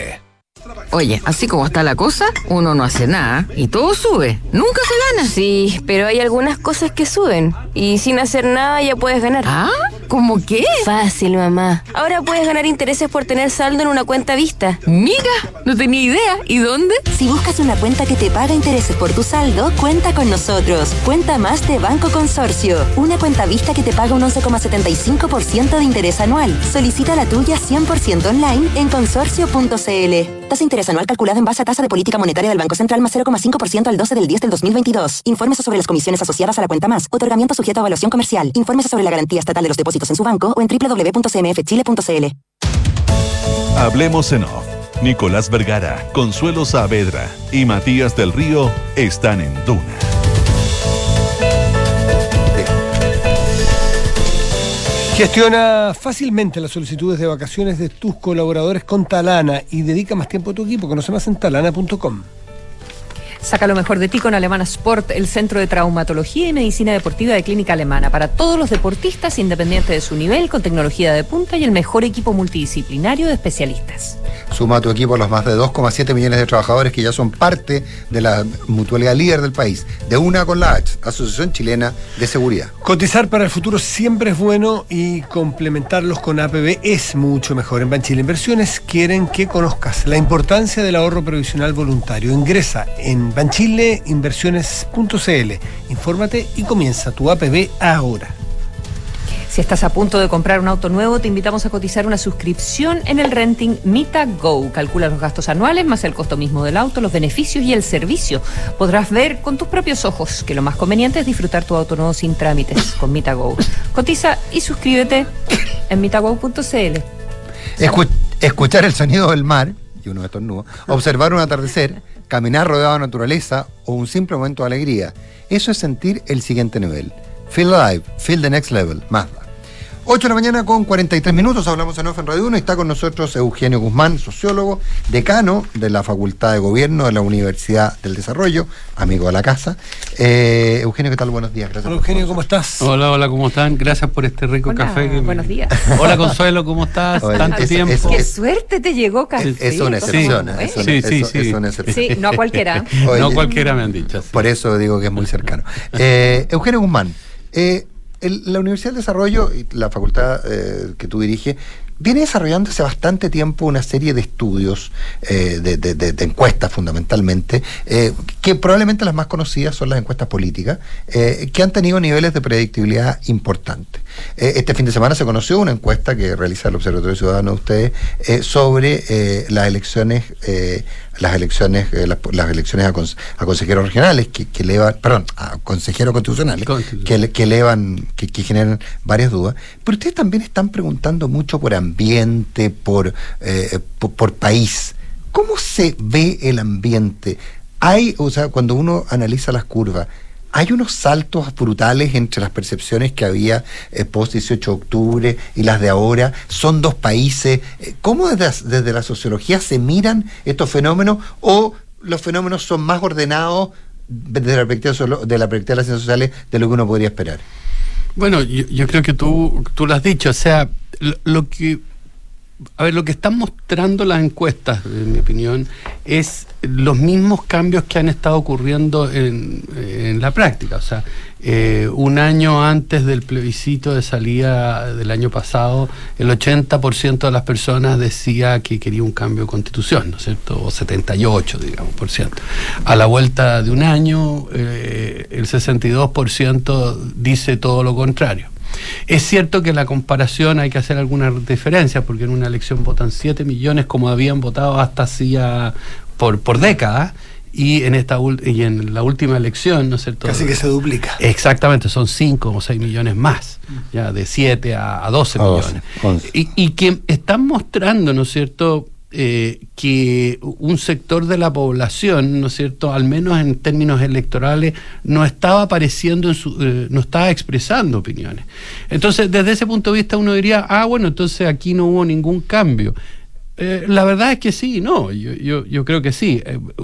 Oye, así como está la cosa, uno no hace nada y todo sube. Nunca se gana. Sí, pero hay algunas cosas que suben y sin hacer nada ya puedes ganar. ¿Ah? ¿Cómo qué? Fácil, mamá. Ahora puedes ganar intereses por tener saldo en una cuenta vista. Miga, no tenía idea. ¿Y dónde? Si buscas una cuenta que te paga intereses por tu saldo, cuenta con nosotros. Cuenta más de Banco Consorcio. Una cuenta vista que te paga un 11,75% de interés anual. Solicita la tuya 100% online en consorcio.cl. Tasa interés anual calculada en base a tasa de política monetaria del Banco Central más 0,5% al 12 del 10 del 2022. Infórmese sobre las comisiones asociadas a la cuenta más. Otorgamiento sujeto a evaluación comercial. Infórmese sobre la garantía estatal de los depósitos en su banco o en www.cmfchile.cl. Hablemos en off. Nicolás Vergara, Consuelo Saavedra y Matías del Río están en Duna. Gestiona fácilmente las solicitudes de vacaciones de tus colaboradores con Talana y dedica más tiempo a tu equipo. Conoce más en talana.com. Saca lo mejor de ti con Alemana Sport, el centro de traumatología y medicina deportiva de Clínica Alemana. Para todos los deportistas, independiente de su nivel, con tecnología de punta y el mejor equipo multidisciplinario de especialistas. Suma a tu equipo los más de 2,7 millones de trabajadores que ya son parte de la mutualidad líder del país. De una con la H, Asociación Chilena de Seguridad. Cotizar para el futuro siempre es bueno y complementarlos con APB es mucho mejor. En Banchile Inversiones quieren que conozcas la importancia del ahorro previsional voluntario. Ingresa en banchileinversiones.cl, infórmate y comienza tu APB ahora. Si estás a punto de comprar un auto nuevo, te invitamos a cotizar una suscripción en el renting Mita Go. Calcula los gastos anuales más el costo mismo del auto, los beneficios y el servicio. Podrás ver con tus propios ojos que lo más conveniente es disfrutar tu auto nuevo sin trámites con Mita Go. Cotiza y suscríbete en mitago.cl. Escu- escuchar el sonido del mar, y uno de estos nudos, observar un atardecer, caminar rodeado de naturaleza o un simple momento de alegría. Eso es sentir el siguiente nivel. Feel alive, feel the next level. Mazda. 8 de la mañana con 43 minutos, hablamos en Off en Radio 1 y está con nosotros Eugenio Guzmán, sociólogo, decano de la Facultad de Gobierno de la Universidad del Desarrollo, amigo de la casa. Eh, Eugenio, ¿qué tal? Buenos días. Gracias Hola, Eugenio, ¿cómo estás? Hola, hola, ¿cómo están? Gracias por este rico Hola, café. que me- buenos días. Hola, Consuelo, ¿cómo estás? Oye, Tanto es- tiempo. es- Qué suerte te llegó casi. Es una excepción, es una- Sí, sí, es- sí. es una excepción. Sí, no a cualquiera. Oye, no cualquiera me han dicho. Por eso digo que es muy cercano. Eh, Eugenio Guzmán, eh, el- la Universidad del Desarrollo y la facultad eh, que tú diriges viene desarrollando hace bastante tiempo una serie de estudios, eh, de, encuestas fundamentalmente, eh, que probablemente las más conocidas son las encuestas políticas, eh, que han tenido niveles de predictibilidad importantes. Eh, este fin de semana se conoció una encuesta que realiza el Observatorio Ciudadano de ustedes eh, sobre eh, las elecciones, eh, las elecciones, las, las elecciones a, cons- a consejeros regionales que, que elevan, perdón, a consejeros constitucionales, que, que elevan, que, que generan varias dudas. Pero ustedes también están preguntando mucho por ambiente, por, por, por país. ¿Cómo se ve el ambiente? Hay, o sea, cuando uno analiza las curvas, hay unos saltos brutales entre las percepciones que había eh, post 18 de octubre y las de ahora. Son dos países. Eh, ¿Cómo desde, desde la sociología se miran estos fenómenos o los fenómenos son más ordenados desde la perspectiva, de la perspectiva de las ciencias sociales de lo que uno podría esperar? Bueno, yo, creo que tú, tú lo has dicho, o sea, lo que... A ver, lo que están mostrando las encuestas, en mi opinión, es los mismos cambios que han estado ocurriendo en, en la práctica. O sea, eh, un año antes del plebiscito de salida del año pasado, el 80% de las personas decía que quería un cambio de constitución, ¿no es cierto? O 78, digamos, por ciento. A la vuelta de un año, eh, el 62% dice todo lo contrario. Es cierto que en la comparación hay que hacer alguna diferencia, porque en una elección votan 7 millones como habían votado hasta hacía por, por décadas, y en esta ul- y en la última elección, ¿no es cierto? Casi que se duplica. Exactamente, son 5 o 6 millones más, ya de 7 a, a 12 A 12, millones. 11. Y, y que están mostrando, ¿no es cierto?, eh, que un sector de la población, ¿no es cierto?, al menos en términos electorales, no estaba apareciendo, en su, eh, no estaba expresando opiniones. Entonces, desde ese punto de vista, uno diría, ah, bueno, entonces aquí no hubo ningún cambio. Eh, la verdad es que sí, no, yo, yo, creo que sí.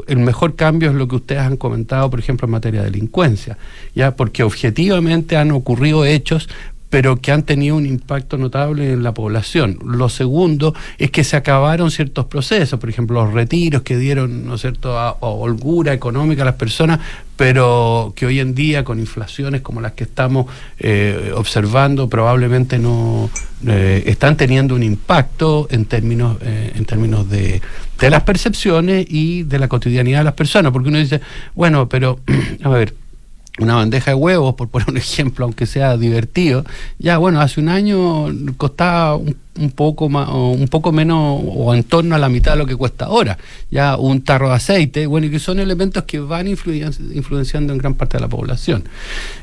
El mejor cambio es lo que ustedes han comentado, por ejemplo, en materia de delincuencia, ya porque objetivamente han ocurrido hechos pero que han tenido un impacto notable en la población. Lo segundo es que se acabaron ciertos procesos, por ejemplo, los retiros que dieron, ¿no cierto?, holgura económica a las personas, pero que hoy en día, con inflaciones como las que estamos eh, observando, probablemente no eh, están teniendo un impacto en términos, eh, en términos de, de las percepciones y de la cotidianidad de las personas, porque uno dice, bueno, pero, a ver, una bandeja de huevos, por poner un ejemplo, aunque sea divertido, ya bueno, hace un año costaba un, poco más, o un poco menos o en torno a la mitad de lo que cuesta ahora. Ya un tarro de aceite, bueno, y que son elementos que van influen- influenciando en gran parte de la población.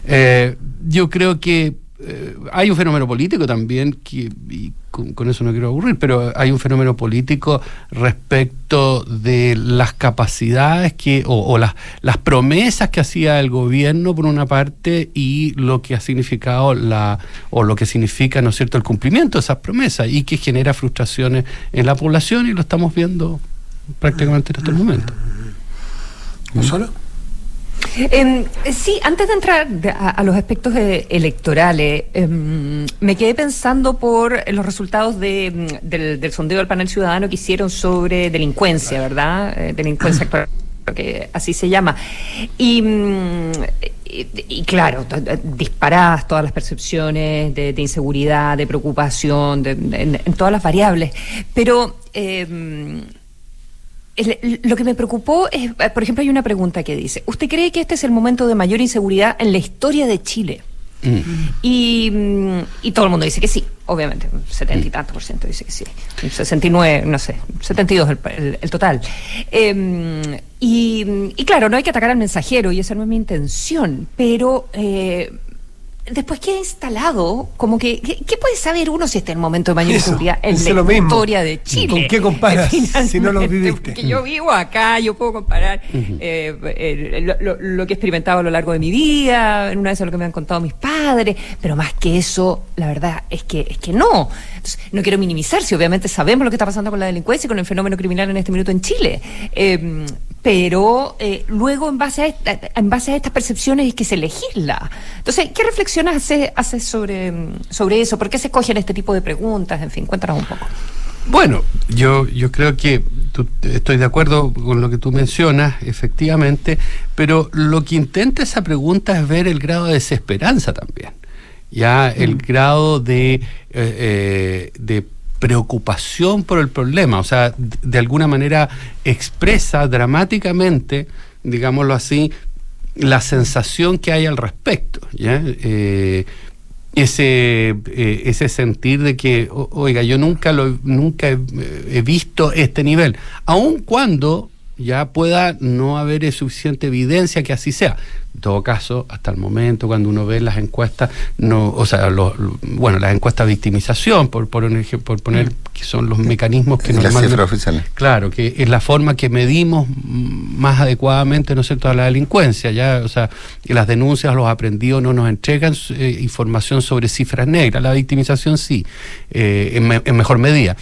Eh, yo creo que eh, hay un fenómeno político también, que, y con, eso no quiero aburrir, pero hay un fenómeno político respecto de las capacidades que, o, o las, las promesas que hacía el gobierno por una parte y lo que ha significado la, o lo que significa, ¿no es cierto?, el cumplimiento de esas promesas y que genera frustraciones en la población y lo estamos viendo prácticamente en estos momentos. ¿No solo? Em, sí, antes de entrar a, a los aspectos eh, electorales, em, me quedé pensando por los resultados de, em, del, del sondeo del panel ciudadano que hicieron sobre delincuencia, ¿verdad? Eh, delincuencia que así se llama. Y, mm, y, y claro, disparadas todas las percepciones de, de inseguridad, de preocupación, de- de- en, en todas las variables. Pero... em, el- lo que me preocupó es, eh, por ejemplo, hay una pregunta que dice, ¿usted cree que este es el momento de mayor inseguridad en la historia de Chile? Mm. Y, mm, y todo el mundo dice que sí, obviamente, un 70 y tanto por ciento dice que sí. Un 69, no sé, 72 el, el, el total. Eh, y, y claro, no hay que atacar al mensajero, y esa no es mi intención, pero... Eh, Después queda instalado, como que, ¿qué, puede saber uno si está en el momento de mayor Eso, seguridad en es la historia de Chile? ¿Con qué comparas si no lo viviste? Porque yo vivo acá, yo puedo comparar eh, eh, lo, que he experimentado a lo largo de mi vida, en una vez lo que me han contado mis padres, pero más que eso, la verdad es que, es que no. Entonces, no quiero minimizar, si obviamente sabemos lo que está pasando con la delincuencia y con el fenómeno criminal en este minuto en Chile. Eh, pero eh, luego en base, a esta- en base a estas percepciones es que se legisla. Entonces, ¿qué reflexiones hace, hace sobre, mm, sobre eso? ¿Por qué se escogen este tipo de preguntas? En fin, cuéntanos un poco. Bueno, yo, yo creo que tú- estoy de acuerdo con lo que tú mencionas, efectivamente, pero lo que intenta esa pregunta es ver el grado de desesperanza también. Ya el grado de, eh, eh, de preocupación por el problema, o sea, de, alguna manera expresa dramáticamente, digámoslo así, la sensación que hay al respecto. ¿ya? Eh, ese, eh, ese sentir de que, oiga, yo nunca, lo, nunca he, he visto este nivel, aun cuando ya pueda no haber suficiente evidencia que así sea. En todo caso, hasta el momento, cuando uno ve las encuestas, no, o sea, los- bueno, las encuestas de victimización, por, por, un ej- por poner que son los mecanismos que Las normalmente- cifras oficiales. Claro, que es la forma que medimos mm, más adecuadamente, ¿no es cierto?, a la delincuencia. Ya, o sea, que las denuncias, los aprendidos no nos entregan eh, información sobre cifras negras. La victimización sí, eh, en, me- en mejor medida.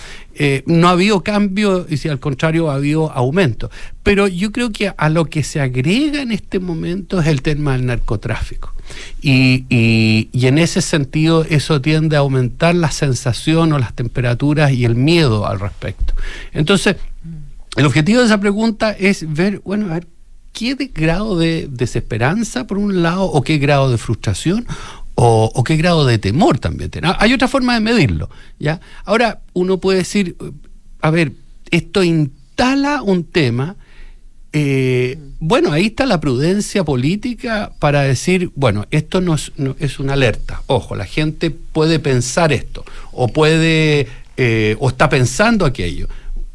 Eh, no ha habido cambio, y si al contrario ha habido aumento. Pero yo creo que a lo que se agrega en este momento es el tema del narcotráfico. Y, y- y en ese sentido eso tiende a aumentar la sensación o las temperaturas y el miedo al respecto. Entonces, el objetivo de esa pregunta es ver, bueno, a ver, ¿qué grado de desesperanza por un lado o qué grado de frustración o, qué grado de temor también tiene? Ah, Hay otra forma de medirlo, ¿ya? Ahora, uno puede decir, a ver, esto instala un tema eh, bueno, ahí está la prudencia política para decir, bueno, esto no es, no- es una alerta. Ojo, la gente puede pensar esto, o puede, eh, o está pensando aquello.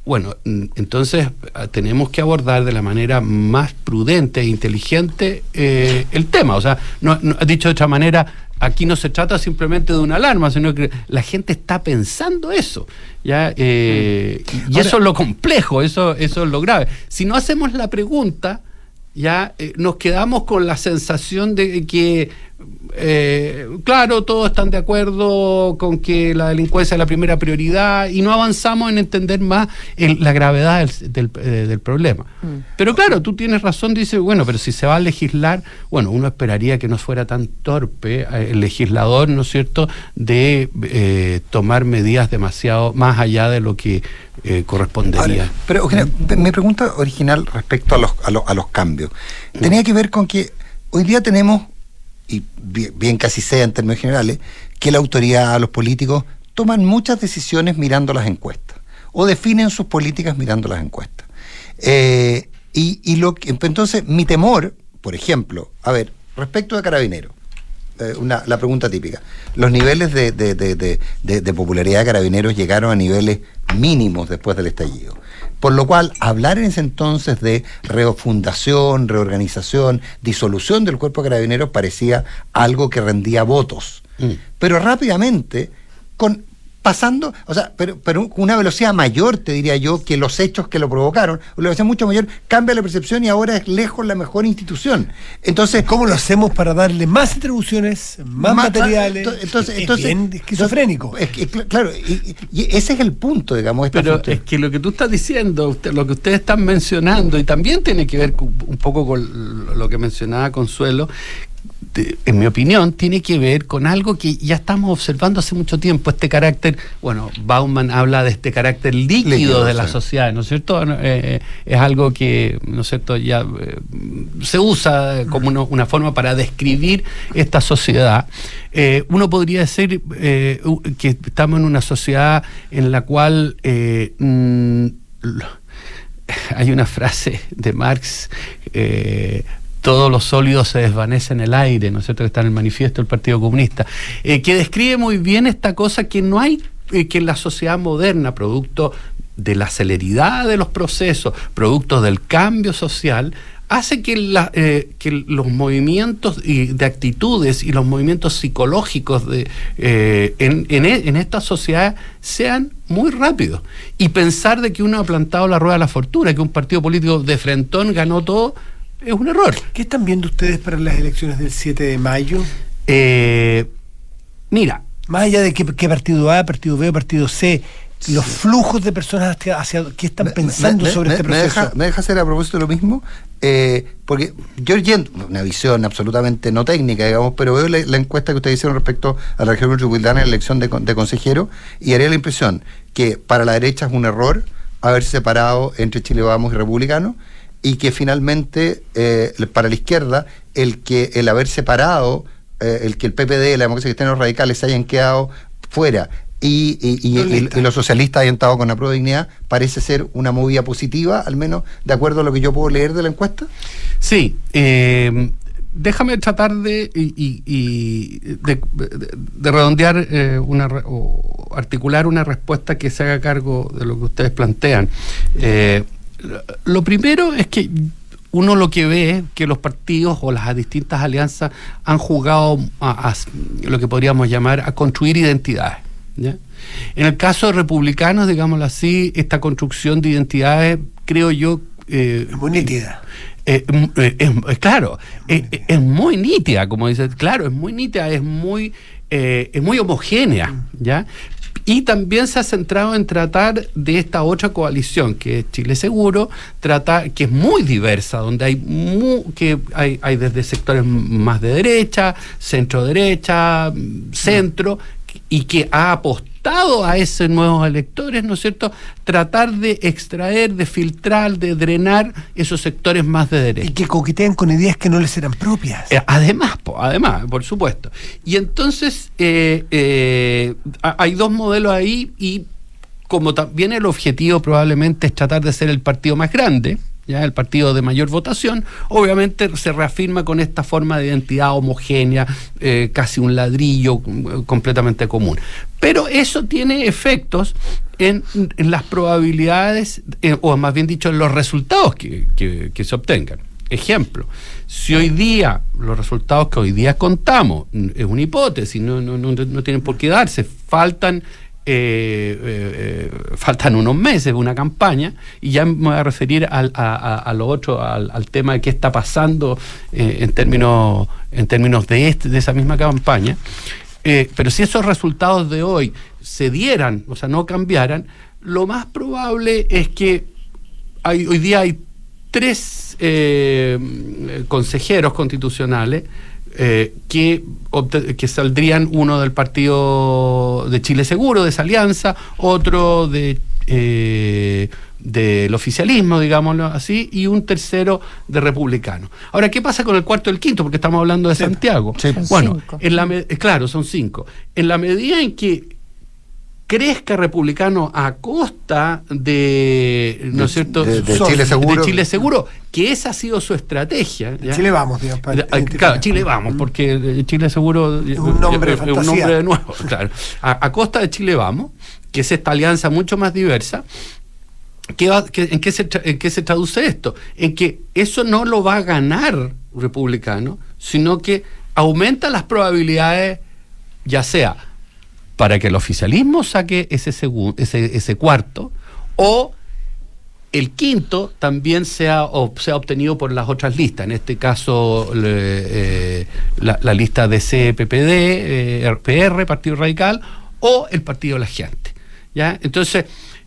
Bueno, entonces ah, tenemos que abordar de la manera más prudente e inteligente eh, el tema. O sea, no, no- dicho de otra manera, aquí no se trata simplemente de una alarma, sino que la gente está pensando eso. ¿ya? Eh, y y Ahora- eso es lo complejo, eso, eso es lo grave. Si no hacemos la pregunta, ya eh, nos quedamos con la sensación de que, eh, claro, todos están de acuerdo con que la delincuencia es la primera prioridad y no avanzamos en entender más el- la gravedad del, del, eh, del problema. Pero claro, tú tienes razón, dice, bueno, pero si se va a legislar, bueno, uno esperaría que no fuera tan torpe eh, el legislador, ¿no es cierto?, de eh, tomar medidas demasiado más allá de lo que eh, correspondería. Ahora, pero Eugenia, mi pregunta original respecto a los, a, los, a los cambios tenía que ver con que hoy día tenemos, y bien, casi sea en términos generales, que la autoridad, los políticos, toman muchas decisiones mirando las encuestas o definen sus políticas mirando las encuestas. Eh, y, y lo que, entonces, mi temor, por ejemplo, a ver, respecto a Carabineros, eh, una, la pregunta típica. Los niveles de, de- de- de- de- de popularidad de carabineros llegaron a niveles mínimos después del estallido. Por lo cual, hablar en ese entonces de refundación, reorganización, disolución del cuerpo de carabineros parecía algo que rendía votos. Pero rápidamente, con pasando, o sea, pero, pero con una velocidad mayor, te diría yo, que los hechos que lo provocaron, una velocidad mucho mayor, cambia la percepción y ahora es lejos la mejor institución. Entonces, ¿cómo lo hacemos para darle más atribuciones, más, Más- materiales? ento- entonces- es entonces- bien esquizofrénico. Es claro, y, y ese es el punto, digamos. esta Pero es que lo que tú estás diciendo, usted- lo que ustedes están mencionando, y también tiene que ver un poco con lo que mencionaba Consuelo, en mi opinión, tiene que ver con algo que ya estamos observando hace mucho tiempo, este carácter, bueno, Bauman habla de este carácter líquido, Líquido, de la sí. sociedad, ¿no es cierto? No, eh, es algo que, ¿no es cierto?, ya eh, se usa como una, una forma para describir esta sociedad. Eh, uno podría decir eh, que estamos en una sociedad en la cual eh, mm, hay una frase de Marx, todos los sólidos se desvanecen en el aire, ¿no es cierto? Que está en el manifiesto del Partido Comunista, eh, que describe muy bien esta cosa que no hay, eh, que en la sociedad moderna, producto de la celeridad de los procesos, producto del cambio social, hace que, eh, los movimientos de actitudes y los movimientos psicológicos de, en, en e- en esta sociedad sean muy rápidos. Y pensar de que uno ha plantado la rueda de la fortuna, que un partido político de frentón ganó todo, es un error. ¿Qué están viendo ustedes para las elecciones del 7 de mayo? Eh, mira. Más allá de qué, qué partido A, partido B, partido C, los flujos de personas hacia, hacia qué están pensando me, sobre me- este me proceso. deja, me deja hacer a propósito lo mismo, eh, porque yo yendo, una visión absolutamente no técnica, digamos, pero veo la, la encuesta que ustedes hicieron respecto a la región metropolitana en la elección de, con- de consejero y haría la impresión que para la derecha es un error haber separado entre Chile Vamos y Republicano y que finalmente eh, para la izquierda el que el haber separado, eh, el que el PPD, la democracia cristiana y los radicales se hayan quedado fuera y, y- y- y- y los socialistas hayan estado con la prueba de dignidad, parece ser una movida positiva, al menos de acuerdo a lo que yo puedo leer de la encuesta. Sí, eh, déjame tratar de, y, de, de- de redondear eh, una, o articular una respuesta que se haga cargo de lo que ustedes plantean. Eh, lo- primero es que uno lo que ve es que los partidos o las distintas alianzas han jugado a, a lo que podríamos llamar a construir identidades. ¿ya? En el caso de republicanos, digámoslo así, esta construcción de identidades, creo yo... Eh, muy nítida. eh, mm, eh, es, es claro, es, es muy nítida, como dices, claro, es muy nítida, es muy, eh, es muy homogénea, ¿ya? Y también se ha centrado en tratar de esta otra coalición, que es Chile Seguro, tratar, que es muy diversa, donde hay, mu- que hay, hay desde sectores más de derecha, centro derecha, centro, y que ha apostado a esos nuevos electores, ¿no es cierto? Tratar de extraer, de filtrar, de drenar esos sectores más de derecha. Y que coquetean con ideas que no les eran propias. Eh, además, po, además, por supuesto. Y entonces eh, eh, ha- hay dos modelos ahí y como también el objetivo probablemente es tratar de ser el partido más grande, ya el partido de mayor votación, obviamente se reafirma con esta forma de identidad homogénea, eh, casi un ladrillo mm, completamente común. Pero eso tiene efectos en, las probabilidades, eh, o más bien dicho, en los resultados que, que- que se obtengan. Ejemplo, si hoy día los resultados que hoy día contamos, es una hipótesis, no, no, no, no tienen por qué darse, faltan, eh, eh, eh, faltan unos meses una campaña, y ya me voy a referir al- a, lo otro, al, tema de qué está pasando en términos, en términos de, este, de esa misma campaña. Pero si esos resultados de hoy se dieran, o sea, no cambiaran, lo más probable es que hay, hoy día hay tres consejeros constitucionales eh, que, saldrían uno del partido de Chile Seguro, de esa alianza, otro de eh, del oficialismo, digámoslo así, y un tercero de republicano. Ahora, ¿qué pasa con el cuarto y el quinto? Porque estamos hablando de Santiago. Bueno, cinco. en la claro, son cinco. En la medida en que crezca republicano a costa de, ¿no De- es cierto? de- Chile Seguro. de Chile Seguro, que esa ha sido su estrategia. ¿ya? Chile vamos, digamos, para Ah, Claro, Chile vamos, porque Chile Seguro Es un nombre de es un nombre de nuevo, claro. A, a costa de Chile vamos, que es esta alianza mucho más diversa. ¿Qué va- qué- en, qué se, tra- en qué se traduce esto? En que eso no lo va a ganar republicano, sino que aumenta las probabilidades, ya sea para que el oficialismo saque ese, segun- ese, ese cuarto, o el quinto también o sea obtenido por las otras listas, en este caso eh, la, lista de CPPD, eh, RPR, Partido Radical, o el Partido de la Gente. ¿ya? Entonces,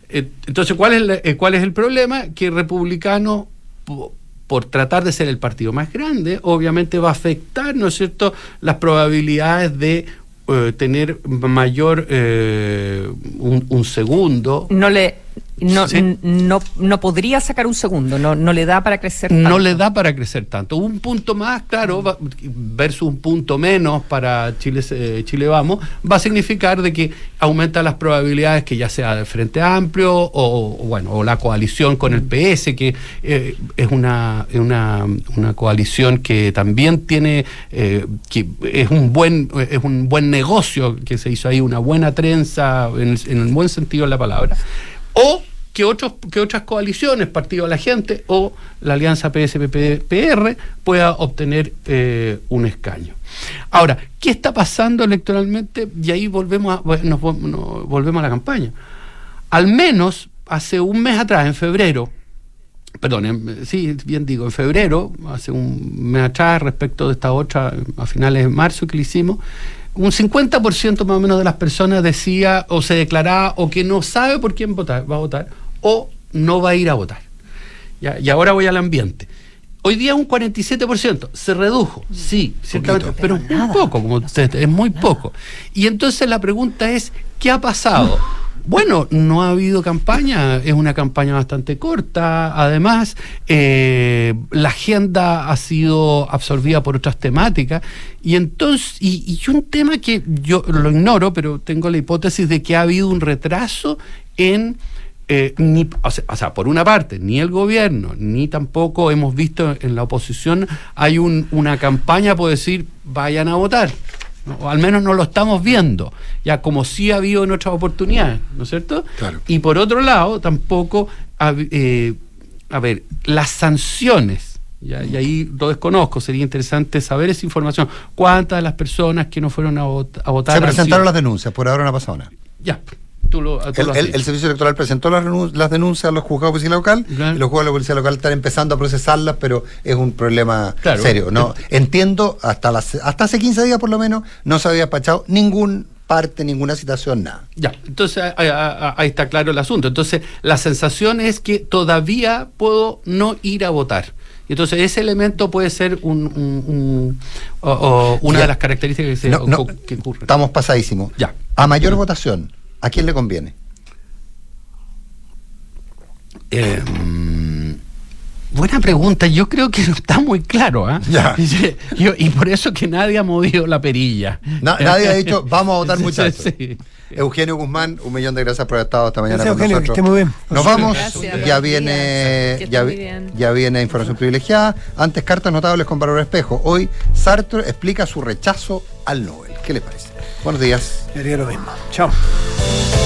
eh, entonces ¿cuál, es la- eh, ¿cuál es el problema? Que el republicano, po- por tratar de ser el partido más grande, obviamente va a afectar, ¿no es cierto?, las probabilidades de eh, tener mayor, eh, un, un segundo. No le, No, Sí. no, no podría sacar un segundo, no, no le da para crecer No tanto. le da para crecer tanto. Un punto más, claro, va- versus un punto menos para Chile, eh, Chile Vamos, va a significar de que aumenta las probabilidades que ya sea del Frente Amplio o, o, bueno, o la coalición con el PS, que eh, es una, una, una coalición que también tiene, eh, que es un buen, es un buen negocio que se hizo ahí, una buena trenza, en el, en el buen sentido de la palabra. O que, otras coaliciones, Partido de la Gente o la Alianza PSPPR pueda obtener eh, un escaño. Ahora, ¿qué está pasando electoralmente? Y ahí volvemos a, nos, vol- nos volvemos a la campaña. Al menos hace un mes atrás, en febrero, perdón, sí, bien digo, en febrero, hace un mes atrás, respecto de esta otra, a finales de marzo que le hicimos, un 50% más o menos de las personas decía o se declaraba o que no sabe por quién votar, va a votar o no va a ir a votar. Ya, y ahora voy al ambiente. Hoy día un 47%, se redujo, sí, ciertamente, pero es muy poco, como usted, es muy poco. Y entonces la pregunta es, ¿qué ha pasado? Bueno, no ha habido campaña, es una campaña bastante corta, además eh, la agenda ha sido absorbida por otras temáticas y entonces, y, y un tema que yo lo ignoro, pero tengo la hipótesis de que ha habido un retraso en eh, ni, o sea, o sea, por una parte, ni el gobierno, ni tampoco hemos visto en la oposición, hay un- una campaña por decir, vayan a votar. ¿no? O al menos no lo estamos viendo, ya como sí ha habido en otras oportunidades, ¿no es cierto? Claro. Y por otro lado, tampoco, eh, a ver, las sanciones, ya, y ahí lo desconozco, sería interesante saber esa información. ¿Cuántas de las personas que no fueron a, vot- a votar Se presentaron sido- las denuncias, por ahora no ha pasado nada. Ya, tú lo, tú El, lo has el- dicho. el Servicio Electoral presentó las, las denuncias a los juzgados de policía local y los juzgados de policía local están empezando a procesarlas, pero es un problema Claro. serio. No, entiendo, hasta, las, hasta hace 15 días por lo menos, no se había despachado ningún parte, ninguna citación, nada. Ya, entonces ahí, está claro el asunto. Entonces, la sensación es que todavía puedo no ir a votar. Y entonces ese elemento puede ser un, un- un- o- o una Ya. de las características que, se, No, que ocurren. Estamos pasadísimos. Ya. A mayor votación, ¿a quién le conviene? Eh, buena pregunta. Yo creo que no está muy claro. ¿ah? Ya. Yo- y por eso que nadie ha movido la perilla. Na- nadie ha dicho, vamos a votar muchachos. sí. Eugenio Guzmán, un millón de gracias por haber estado esta mañana Gracias, con Eugenio, que nosotros. esté muy bien. Nos vamos, Gracias, ya viene, Que ya, ya viene información privilegiada. Antes cartas notables con valor espejo. Hoy Sartre explica su rechazo al Nobel. ¿Qué le parece? Buenos días. Yo haría lo mismo. Chao.